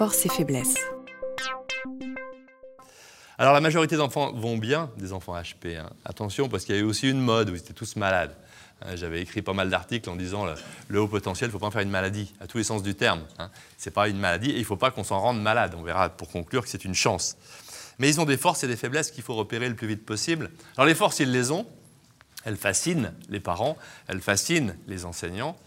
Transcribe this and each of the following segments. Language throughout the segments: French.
forces et faiblesses. Alors la majorité d'enfants vont bien, des enfants HP. hein. Attention, parce qu'il y a eu aussi une mode où ils étaient tous malades. Hein, J'avais écrit pas mal d'articles en disant le, le haut potentiel, il ne faut pas en faire une maladie, à tous les sens du terme. Hein. Ce n'est pas une maladie et il ne faut pas qu'on s'en rende malade. On verra pour conclure que c'est une chance. Mais ils ont des forces et des faiblesses qu'il faut repérer le plus vite possible. Alors les forces, ils les ont. Elles fascinent les parents, elles fascinent les enseignants.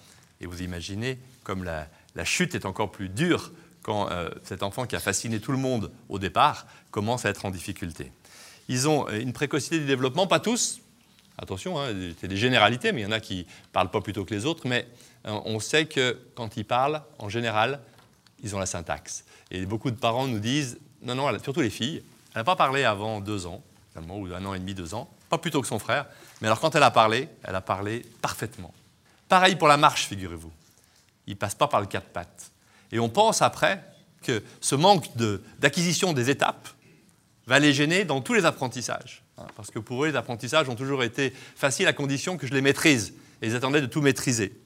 Et vous imaginez comme la, la chute est encore plus dure quand euh, cet enfant qui a fasciné tout le monde au départ commence à être en difficulté. Ils ont euh, une précocité du développement, pas tous. Attention, hein, c'est des généralités, mais il y en a qui parlent pas plus tôt que les autres. Mais euh, on sait que quand ils parlent, en général, ils ont la syntaxe. Et beaucoup de parents nous disent, non, non, surtout les filles, elle n'a pas parlé avant deux ans, finalement, ou un an et demi, deux ans, pas plus tôt que son frère. Mais alors quand elle a parlé, elle a parlé parfaitement. Pareil pour la marche, figurez-vous. Il passe pas par le quatre pattes. Et on pense après que ce manque d'acquisition des étapes va les gêner dans tous les apprentissages. hein, Parce que pour eux, les apprentissages ont toujours été faciles à condition que je les maîtrise. Et ils attendaient de tout maîtriser.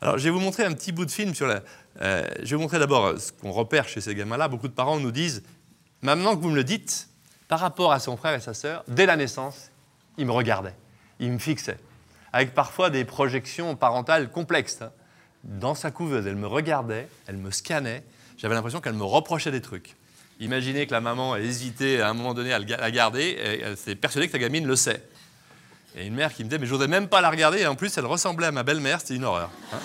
Alors, je vais vous montrer un petit bout de film sur la. euh, je vais vous montrer d'abord ce qu'on repère chez ces gamins-là. Beaucoup de parents nous disent Maintenant que vous me le dites, par rapport à son frère et sa sœur, dès la naissance, il me regardait, il me fixait. Avec parfois des projections parentales complexes. hein. Dans sa couveuse, elle me regardait, elle me scannait. J'avais l'impression qu'elle me reprochait des trucs. Imaginez que la maman a hésité à un moment donné à la garder, et elle s'est persuadée que sa gamine le sait. Et une mère qui me disait, mais j'osais même pas la regarder, et en plus elle ressemblait à ma belle-mère, c'était une horreur. hein.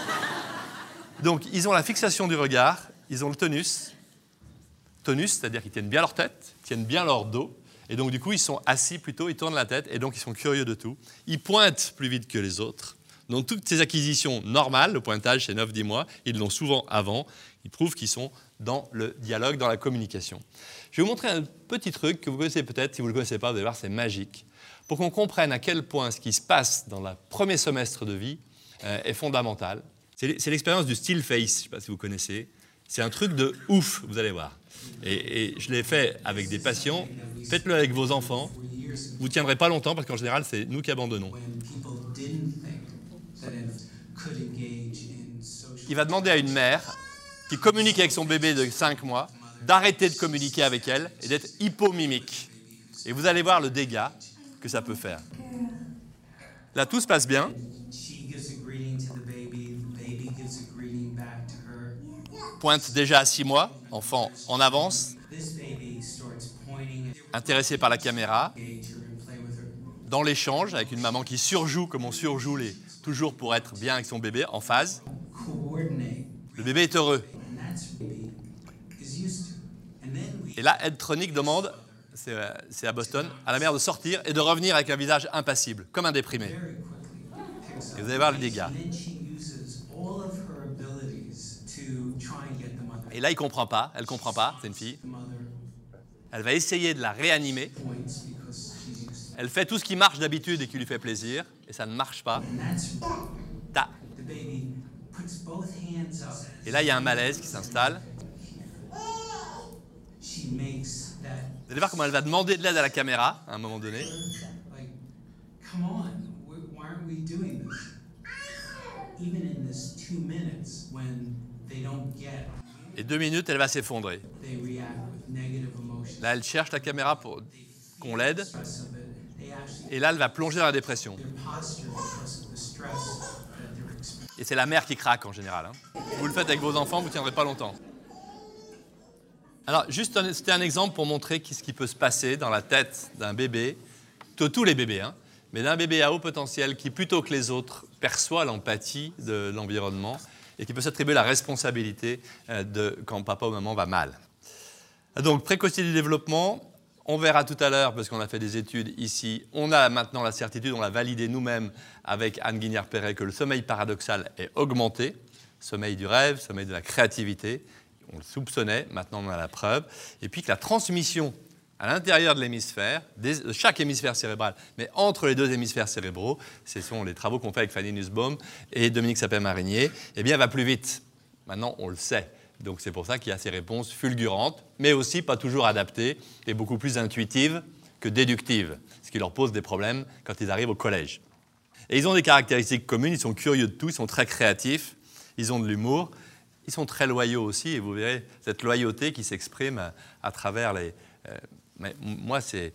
Donc ils ont la fixation du regard, ils ont le tonus. Tonus, c'est-à-dire qu'ils tiennent bien leur tête, tiennent bien leur dos, et donc du coup ils sont assis plutôt, ils tournent la tête, et donc ils sont curieux de tout. Ils pointent plus vite que les autres. Donc toutes ces acquisitions normales, le pointage c'est 9-10 mois, ils l'ont souvent avant, ils prouvent qu'ils sont dans le dialogue, dans la communication. Je vais vous montrer un petit truc que vous connaissez peut-être, si vous ne le connaissez pas, vous allez voir, c'est magique, pour qu'on comprenne à quel point ce qui se passe dans le premier semestre de vie euh, est fondamental. C'est l'expérience du still face, je ne sais pas si vous connaissez. C'est un truc de ouf, vous allez voir. Et, et je l'ai fait avec des patients. Faites-le avec vos enfants. Vous ne tiendrez pas longtemps parce qu'en général, c'est nous qui abandonnons. Il va demander à une mère qui communique avec son bébé de 5 mois d'arrêter de communiquer avec elle et d'être hypomimique. Et vous allez voir le dégât que ça peut faire. Là, tout se passe bien. Pointe déjà à 6 mois, enfant en avance, intéressé par la caméra, dans l'échange avec une maman qui surjoue comme on surjoue les, toujours pour être bien avec son bébé, en phase. Le bébé est heureux. Et là, Ed Tronic demande, c'est euh, c'est à Boston, à la mère de sortir et de revenir avec un visage impassible, comme un déprimé. Et vous allez voir les dégâts. Et là, il comprend pas, elle comprend pas, c'est une fille. Elle va essayer de la réanimer. Elle fait tout ce qui marche d'habitude et qui lui fait plaisir, et ça ne marche pas. Ta. Et là, il y a un malaise qui s'installe. Vous allez voir comment elle va demander de l'aide à la caméra à un moment donné. like come on wh- why aren't we doing this? Even in this two minutes when they don't get Et deux minutes, elle va s'effondrer. Là, elle cherche la caméra pour qu'on l'aide. Et là, elle va plonger dans la dépression. Et c'est la mère qui craque en général. hein. Vous le faites avec vos enfants, vous ne tiendrez pas longtemps. Alors, juste, c'était un exemple pour montrer ce qui peut se passer dans la tête d'un bébé, de tous les bébés, hein, mais d'un bébé à haut potentiel qui, plutôt que les autres, perçoit l'empathie de l'environnement et qui peut s'attribuer la responsabilité euh, de quand papa ou maman va mal. Donc, précocité du développement, on verra tout à l'heure, parce qu'on a fait des études ici, on a maintenant la certitude, on l'a validé nous-mêmes avec Anne Guignard-Perret, que le sommeil paradoxal est augmenté, sommeil du rêve, sommeil de la créativité, on le soupçonnait, maintenant on a la preuve, et puis que la transmission à l'intérieur de l'hémisphère, de chaque hémisphère cérébral, mais entre les deux hémisphères cérébraux, ce sont les travaux qu'on fait avec Fanny Nussbaum et Dominique Sapin-Marinier, eh bien, va plus vite. Maintenant, on le sait. Donc, c'est pour ça qu'il y a ces réponses fulgurantes, mais aussi pas toujours adaptées et beaucoup plus intuitives que déductives, ce qui leur pose des problèmes quand ils arrivent au collège. Et ils ont des caractéristiques communes, ils sont curieux de tout, ils sont très créatifs, ils ont de l'humour, ils sont très loyaux aussi, et vous verrez cette loyauté qui s'exprime à, travers les... Euh, moi, c'est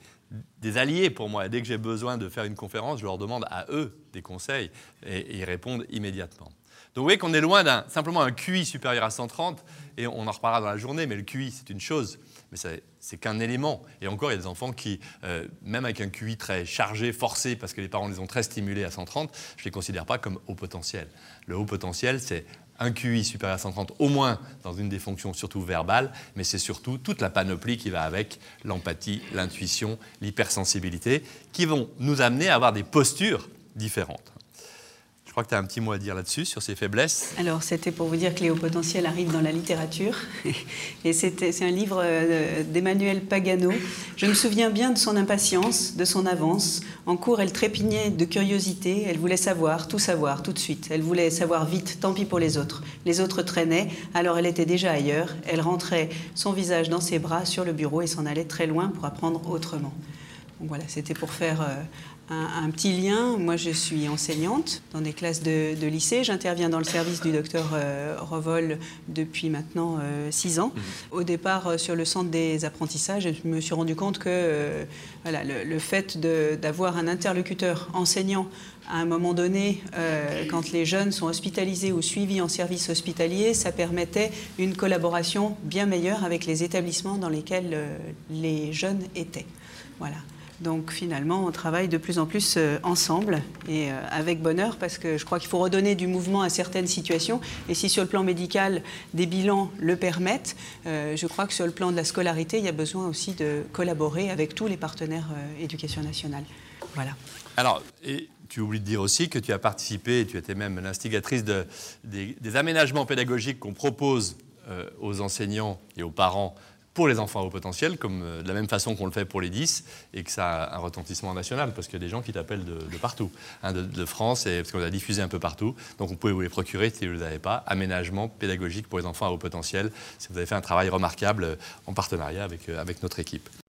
des alliés pour moi. dès que j'ai besoin de faire une conférence, je leur demande à eux des conseils, et, ils répondent immédiatement. Donc vous voyez qu'on est loin d'un simplement un QI supérieur à 130, et on en reparlera dans la journée, mais le QI, c'est une chose mais c'est qu'un élément. Et encore, il y a des enfants qui, euh, même avec un QI très chargé, forcé, parce que les parents les ont très stimulés à 130, je ne les considère pas comme haut potentiel. Le haut potentiel, c'est un QI supérieur à 130, au moins dans une des fonctions surtout verbales, mais c'est surtout toute la panoplie qui va avec l'empathie, l'intuition, l'hypersensibilité, qui vont nous amener à avoir des postures différentes. Je crois que tu as un petit mot à dire là-dessus, sur ces faiblesses. Alors, c'était pour vous dire que Léo Potentiel arrive dans la littérature. Et c'est un livre euh, d'Emmanuel Pagano. Je me souviens bien de son impatience, de son avance. En cours, elle trépignait de curiosité. Elle voulait savoir, tout savoir, tout de suite. Elle voulait savoir vite, tant pis pour les autres. Les autres traînaient, alors elle était déjà ailleurs. Elle rentrait son visage dans ses bras sur le bureau et s'en allait très loin pour apprendre autrement. Donc voilà, c'était pour faire euh, un, petit lien. Moi, je suis enseignante dans des classes de, lycée. J'interviens dans le service du docteur euh, Revol depuis maintenant euh, six ans. Mhm. Au départ, euh, sur le centre des apprentissages, je me suis rendu compte que voilà, le, fait d'avoir un interlocuteur enseignant à un moment donné, quand les jeunes sont hospitalisés ou suivis en service hospitalier, ça permettait une collaboration bien meilleure avec les établissements dans lesquels les jeunes étaient. Voilà. Donc finalement, on travaille de plus en plus euh, ensemble et euh, avec bonheur parce que je crois qu'il faut redonner du mouvement à certaines situations. Et si sur le plan médical, des bilans le permettent, euh, je crois que sur le plan de la scolarité, il y a besoin aussi de collaborer avec tous les partenaires éducation nationale. Voilà. Alors, tu oublies de dire aussi que tu as participé, tu étais même l'instigatrice de, des, aménagements pédagogiques qu'on propose aux enseignants et aux parents pour les enfants haut potentiel, comme euh, de la même façon qu'on le fait pour les 10, et que ça a un retentissement national, parce qu'il y a des gens qui t'appellent de, partout, hein, de, France, et, parce qu'on a diffusé un peu partout. Donc vous pouvez vous les procurer si vous ne les avez pas. Aménagement pédagogique pour les enfants à haut potentiel, si vous avez fait un travail remarquable euh, en partenariat avec, euh, avec notre équipe.